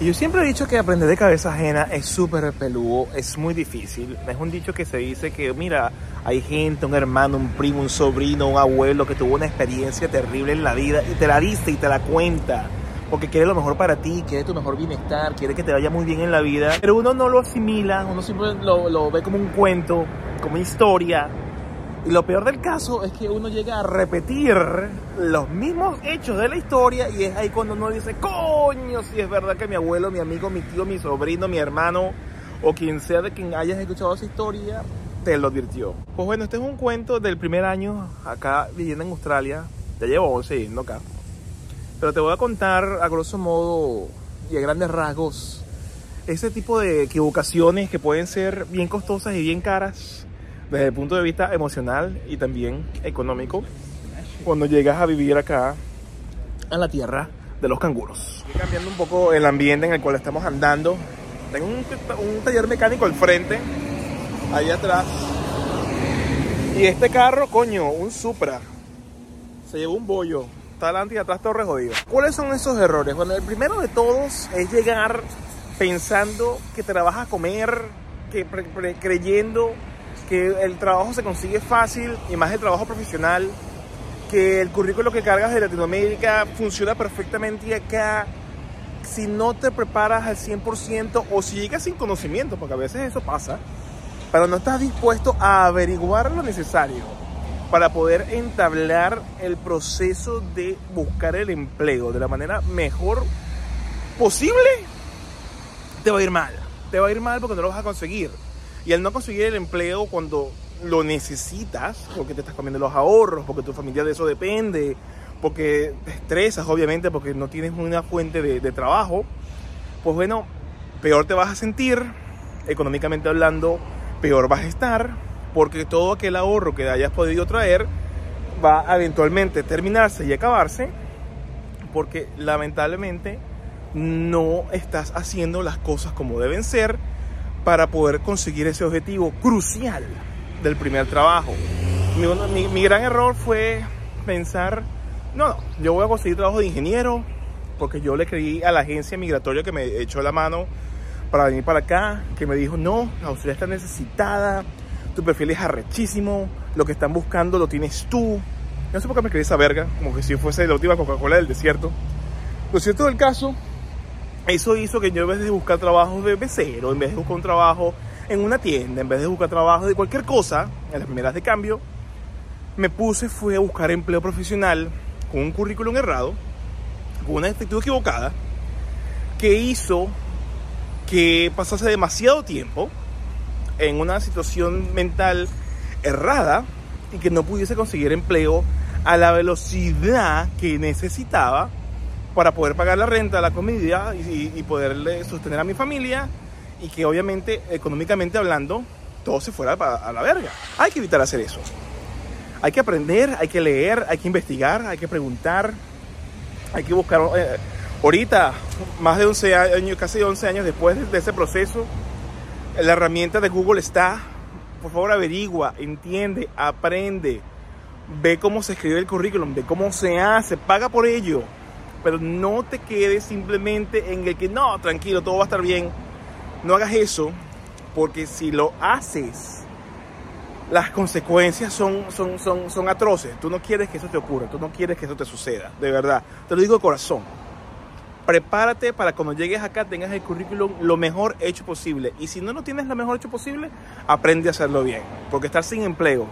Y yo siempre he dicho que aprender de cabeza ajena es súper peludo, es muy difícil. Es un dicho que se dice que, mira, hay gente, un hermano, un primo, un sobrino, un abuelo que tuvo una experiencia terrible en la vida y te la dice y te la cuenta. Porque quiere lo mejor para ti, quiere tu mejor bienestar, quiere que te vaya muy bien en la vida. Pero uno no lo asimila, uno siempre lo, lo ve como un cuento, como una historia y lo peor del caso es que uno llega a repetir los mismos hechos de la historia y es ahí cuando uno dice, coño, si es verdad que mi abuelo, mi amigo, mi tío, mi sobrino, mi hermano o quien sea de quien hayas escuchado esa historia, te lo advirtió. Pues bueno, este es un cuento del primer año acá viviendo en Australia. Ya llevo 11 yendo acá. Pero te voy a contar a grosso modo y a grandes rasgos ese tipo de equivocaciones que pueden ser bien costosas y bien caras desde el punto de vista emocional y también económico cuando llegas a vivir acá a la tierra de los canguros. Cambiando un poco el ambiente en el cual estamos andando. Tengo un, un taller mecánico al frente, ahí atrás. Y este carro, coño, un Supra. Se llevó un bollo. Está adelante y atrás todo jodido. ¿Cuáles son esos errores? Bueno, el primero de todos es llegar pensando que te la vas a comer, que creyendo que el trabajo se consigue fácil y más el trabajo profesional, que el currículo que cargas de Latinoamérica funciona perfectamente y acá si no te preparas al 100% o si llegas sin conocimiento, porque a veces eso pasa, pero no estás dispuesto a averiguar lo necesario para poder entablar el proceso de buscar el empleo de la manera mejor posible, te va a ir mal. Te va a ir mal porque no lo vas a conseguir. Y al no conseguir el empleo cuando lo necesitas, porque te estás comiendo los ahorros, porque tu familia de eso depende, porque te estresas obviamente, porque no tienes una fuente de, trabajo, pues bueno, peor te vas a sentir, económicamente hablando, peor vas a estar, porque todo aquel ahorro que hayas podido traer va a eventualmente terminarse y acabarse, porque lamentablemente no estás haciendo las cosas como deben ser para poder conseguir ese objetivo crucial del primer trabajo. Mi, gran error fue pensar, no, yo voy a conseguir trabajo de ingeniero, porque yo le creí a la agencia migratoria que me echó la mano para venir para acá, que me dijo, no, Australia está necesitada, tu perfil es arrechísimo, lo que están buscando lo tienes tú. No sé por qué me creí esa verga, como que si fuese la última Coca-Cola del desierto. Lo cierto del caso eso hizo que yo en vez de buscar trabajo de becero, en vez de buscar un trabajo en una tienda, en vez de buscar trabajo de cualquier cosa, en las primeras de cambio, me puse, fue a buscar empleo profesional con un currículum errado, con una actitud equivocada, que hizo que pasase demasiado tiempo en una situación mental errada y que no pudiese conseguir empleo a la velocidad que necesitaba para poder pagar la renta, la comida y, poderle sostener a mi familia y que obviamente económicamente hablando todo se fuera a la verga. Hay que evitar hacer eso. Hay que aprender, hay que leer, hay que investigar, hay que preguntar, hay que buscar... Eh, ahorita, más de 11 años, casi 11 años después de, de ese proceso, la herramienta de Google está. Por favor, averigua, entiende, aprende, ve cómo se escribe el currículum, ve cómo se hace, paga por ello pero no te quedes simplemente en el que no, tranquilo, todo va a estar bien. No hagas eso, porque si lo haces, las consecuencias son, son, son, son atroces. Tú no quieres que eso te ocurra, tú no quieres que eso te suceda, de verdad. Te lo digo de corazón. Prepárate para cuando llegues acá tengas el currículum lo mejor hecho posible. Y si no lo tienes lo mejor hecho posible, aprende a hacerlo bien. Porque estar sin empleo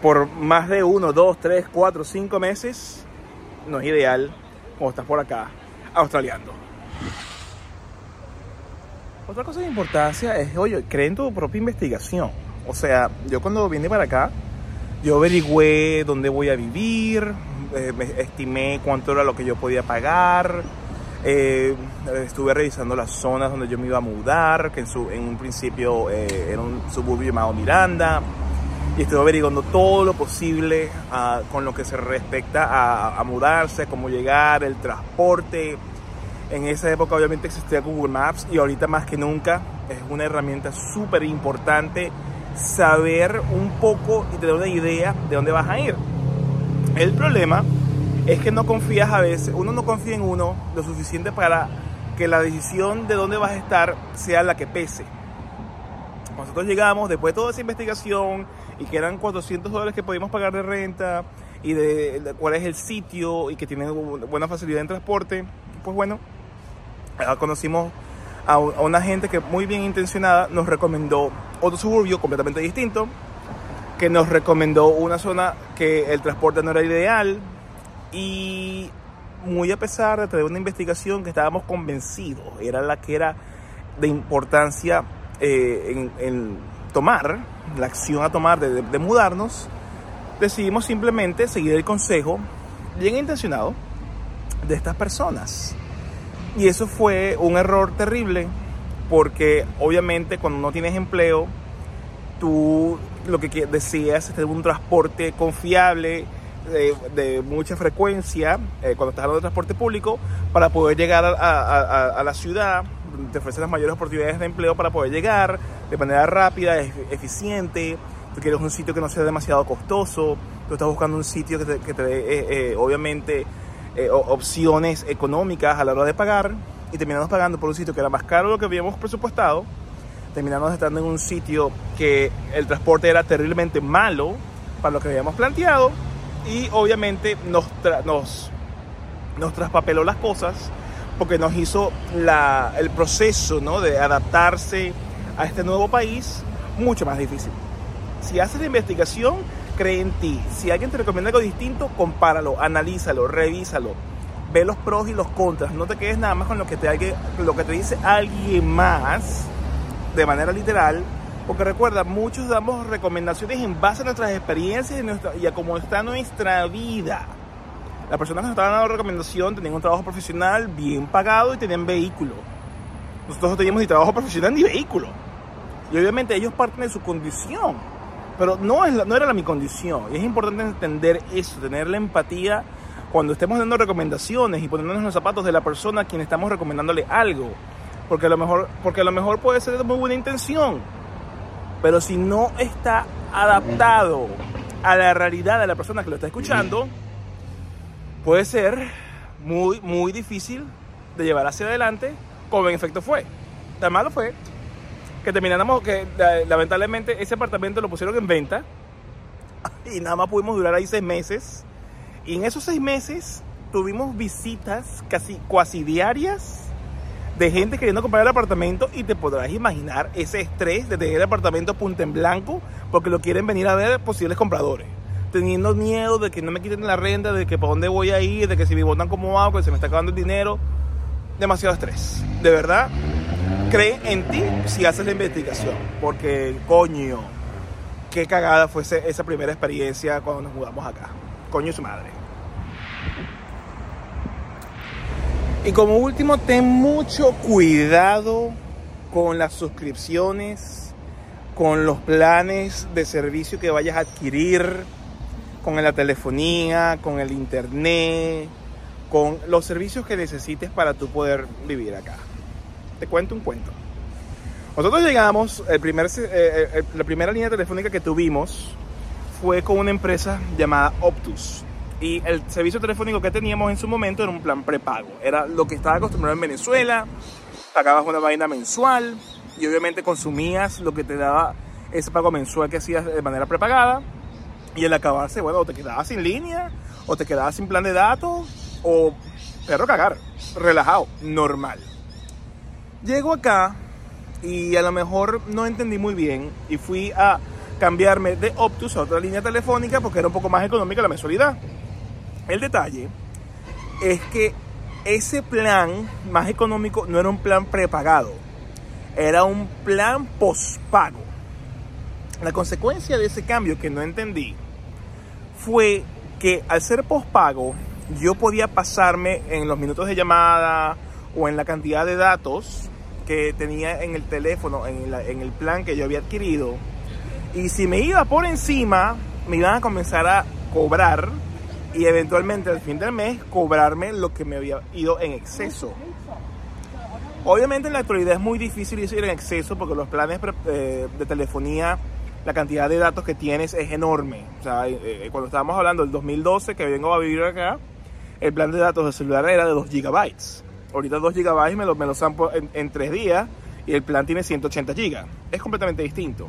por más de uno, dos, tres, cuatro, cinco meses no es ideal cuando estás por acá australiando. Otra cosa de importancia es, oye, creen tu propia investigación. O sea, yo cuando vine para acá, yo averigüé dónde voy a vivir, eh, estimé cuánto era lo que yo podía pagar, eh, estuve revisando las zonas donde yo me iba a mudar, que en, su, en un principio eh, era un suburbio llamado Miranda, y estoy averiguando todo lo posible ah, con lo que se respecta a, mudarse, cómo llegar, el transporte. En esa época obviamente existía Google Maps y ahorita más que nunca es una herramienta súper importante saber un poco y tener una idea de dónde vas a ir. El problema es que no confías a veces, uno no confía en uno lo suficiente para que la decisión de dónde vas a estar sea la que pese. Nosotros llegamos después de toda esa investigación y que eran 400 dólares que podíamos pagar de renta y de, cuál es el sitio y que tiene buena facilidad en transporte, pues bueno, conocimos a, una gente que muy bien intencionada nos recomendó otro suburbio completamente distinto, que nos recomendó una zona que el transporte no era ideal y muy a pesar de tener una investigación que estábamos convencidos, era la que era de importancia eh, en, tomar, la acción a tomar de, mudarnos, decidimos simplemente seguir el consejo bien intencionado de estas personas. Y eso fue un error terrible porque obviamente cuando no tienes empleo, tú lo que deseas es tener un transporte confiable, de, mucha frecuencia, eh, cuando estás hablando de transporte público, para poder llegar a, la ciudad, te ofrece las mayores oportunidades de empleo para poder llegar de manera rápida, eficiente. Tú quieres un sitio que no sea demasiado costoso, tú estás buscando un sitio que te, dé, eh, eh, obviamente, opciones económicas a la hora de pagar y terminamos pagando por un sitio que era más caro de lo que habíamos presupuestado, terminamos estando en un sitio que el transporte era terriblemente malo para lo que habíamos planteado y obviamente nos, nos, nos traspapeló las cosas porque nos hizo la, el proceso de adaptarse a este nuevo país mucho más difícil. Si haces la investigación, cree en ti. Si alguien te recomienda algo distinto, compáralo, analízalo, revísalo. Ve los pros y los contras. No te quedes nada más con lo que te, lo que te dice alguien más de manera literal porque recuerda, muchos damos recomendaciones en base a nuestras experiencias y a cómo está nuestra vida. Las personas que nos estaban dando recomendación tenían un trabajo profesional bien pagado y tenían vehículo. Nosotros no teníamos ni trabajo profesional ni vehículo. Y obviamente ellos parten de su condición. Pero no, es no era la mi condición. Y es importante entender eso, tener la empatía cuando estemos dando recomendaciones y en los zapatos de la persona a quien estamos recomendándole algo. Porque a lo mejor, porque a lo mejor puede ser de muy buena intención pero si no está adaptado a la realidad de la persona que lo está escuchando, puede ser muy, muy difícil de llevar hacia adelante, como en efecto fue. Tan malo fue que terminamos que lamentablemente ese apartamento lo pusieron en venta y nada más pudimos durar ahí seis meses. Y en esos seis meses tuvimos visitas casi cuasi diarias de gente queriendo comprar el apartamento y te podrás imaginar ese estrés de tener el apartamento punta en blanco porque lo quieren venir a ver posibles compradores. Teniendo miedo de que no me quiten la renta, de que para dónde voy a ir, de que si me votan como hago, que se me está acabando el dinero. Demasiado estrés. De verdad, cree en ti si haces la investigación. Porque, coño, qué cagada fue esa primera experiencia cuando nos mudamos acá. Coño su madre. Y como último, ten mucho cuidado con las suscripciones, con los planes de servicio que vayas a adquirir, con la telefonía, con el internet, con los servicios que necesites para tú poder vivir acá. Te cuento un cuento. Nosotros llegamos, el eh, eh, la primera línea telefónica que tuvimos fue con una empresa llamada Optus. Y el servicio telefónico que teníamos en su momento era un plan prepago. Era lo que estaba acostumbrado en Venezuela. Pagabas una vaina mensual y obviamente consumías lo que te daba ese pago mensual que hacías de manera prepagada. Y al acabarse, bueno, o te quedabas sin línea, o te quedabas sin plan de datos, o perro cagar, relajado, normal. Llego acá y a lo mejor no entendí muy bien y fui a cambiarme de Optus a otra línea telefónica porque era un poco más económica la mensualidad. El detalle es que ese plan más económico no era un plan prepagado, era un plan pospago. La consecuencia de ese cambio que no entendí fue que al ser pospago yo podía pasarme en los minutos de llamada o en la cantidad de datos que tenía en el teléfono, en, en el plan que yo había adquirido. Y si me iba por encima, me iban a comenzar a cobrar y eventualmente al fin del mes cobrarme lo que me había ido en exceso. Obviamente en la actualidad es muy difícil ir en exceso porque los planes eh, de telefonía, la cantidad de datos que tienes es enorme. Eh, eh, cuando estábamos hablando del 2012 que vengo a vivir acá, el plan de datos de celular era de 2 gigabytes. ahorita 2 GB me lo, me lo zampo en, en 3 días y el plan tiene 180 GB. Es completamente distinto.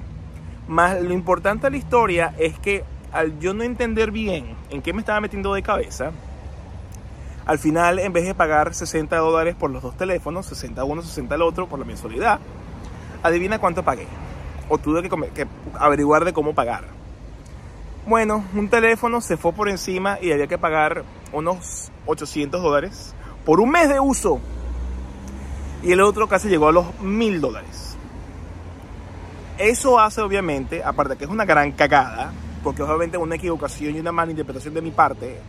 Más lo importante de la historia es que al yo no entender bien en qué me estaba metiendo de cabeza, al final en vez de pagar 60 dólares por los dos teléfonos, 60 uno, 60 el otro por la mensualidad, adivina cuánto pagué. O tuve que, averiguar de cómo pagar. Bueno, un teléfono se fue por encima y había que pagar unos 800 dólares por un mes de uso. Y el otro casi llegó a los 1000 dólares. Eso hace obviamente, aparte de que es una gran cagada, porque obviamente una equivocación y una mala interpretación de mi parte,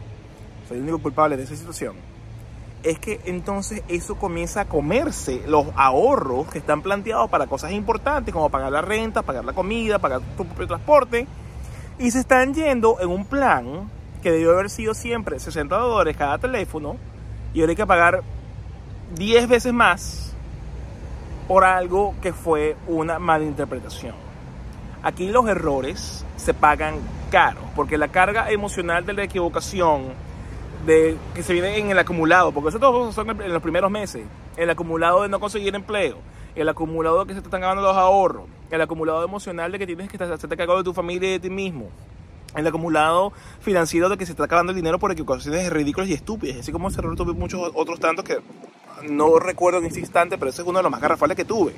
soy el único culpable de esa situación, es que entonces eso comienza a comerse los ahorros que están planteados para cosas importantes como pagar la renta, pagar la comida, pagar tu propio transporte, y se están yendo en un plan que debió haber sido siempre 60 dólares cada teléfono, y ahora hay que pagar 10 veces más por algo que fue una mala interpretación. Aquí los errores se pagan caro, porque la carga emocional de la equivocación de, que se viene en el acumulado, porque eso todos son en los primeros meses, el acumulado de no conseguir empleo, el acumulado de que se te están acabando los ahorros, el acumulado emocional de que tienes que hacerte cargo de tu familia y de ti mismo, el acumulado financiero de que se está acabando el dinero por equivocaciones ridículas y estúpidas, así como se tuve muchos otros tantos que no recuerdo en ese instante, pero ese es uno de los más garrafales que tuve.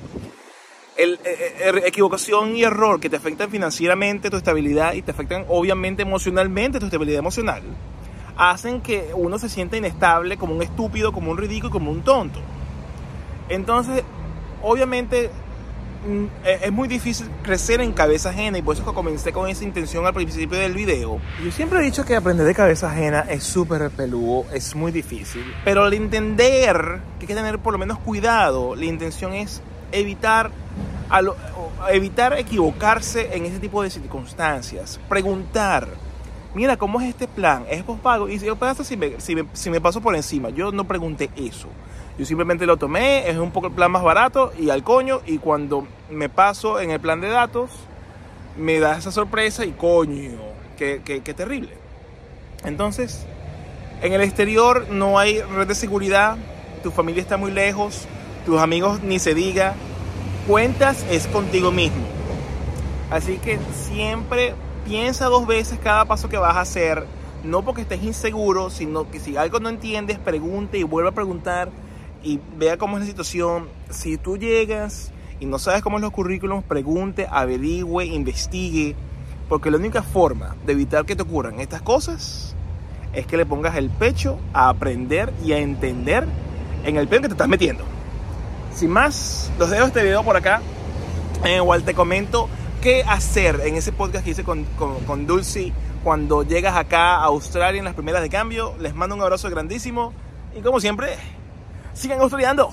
El, eh, eh, er, equivocación y error que te afectan financieramente tu estabilidad y te afectan obviamente emocionalmente tu estabilidad emocional, hacen que uno se sienta inestable, como un estúpido, como un ridículo, como un tonto. Entonces, obviamente Mm, es muy difícil crecer en cabeza ajena y por eso que comencé con esa intención al principio del video. Yo siempre he dicho que aprender de cabeza ajena es súper peludo, es muy difícil, pero al entender que hay que tener por lo menos cuidado, la intención es evitar, evitar equivocarse en ese tipo de circunstancias, preguntar. Mira, ¿cómo es este plan? ¿Es pospago? Y si pasa si me, si, me, si me paso por encima, yo no pregunté eso. Yo simplemente lo tomé, es un poco el plan más barato y al coño. Y cuando me paso en el plan de datos, me da esa sorpresa y coño, qué, terrible. Entonces, en el exterior no hay red de seguridad, tu familia está muy lejos, tus amigos ni se diga. Cuentas es contigo mismo. Así que siempre piensa dos veces cada paso que vas a hacer. No porque estés inseguro, sino que si algo no entiendes, pregunte y vuelve a preguntar y vea cómo es la situación. Si tú llegas y no sabes cómo es los currículums, pregunte, averigüe, investigue, porque la única forma de evitar que te ocurran estas cosas es que le pongas el pecho a aprender y a entender en el pedo que te estás metiendo. Sin más, los dejo este video por acá. En igual te comento qué hacer en ese podcast que hice con, con, Dulce cuando llegas acá a Australia en las primeras de cambio. Les mando un abrazo grandísimo y como siempre, sigan estudiando.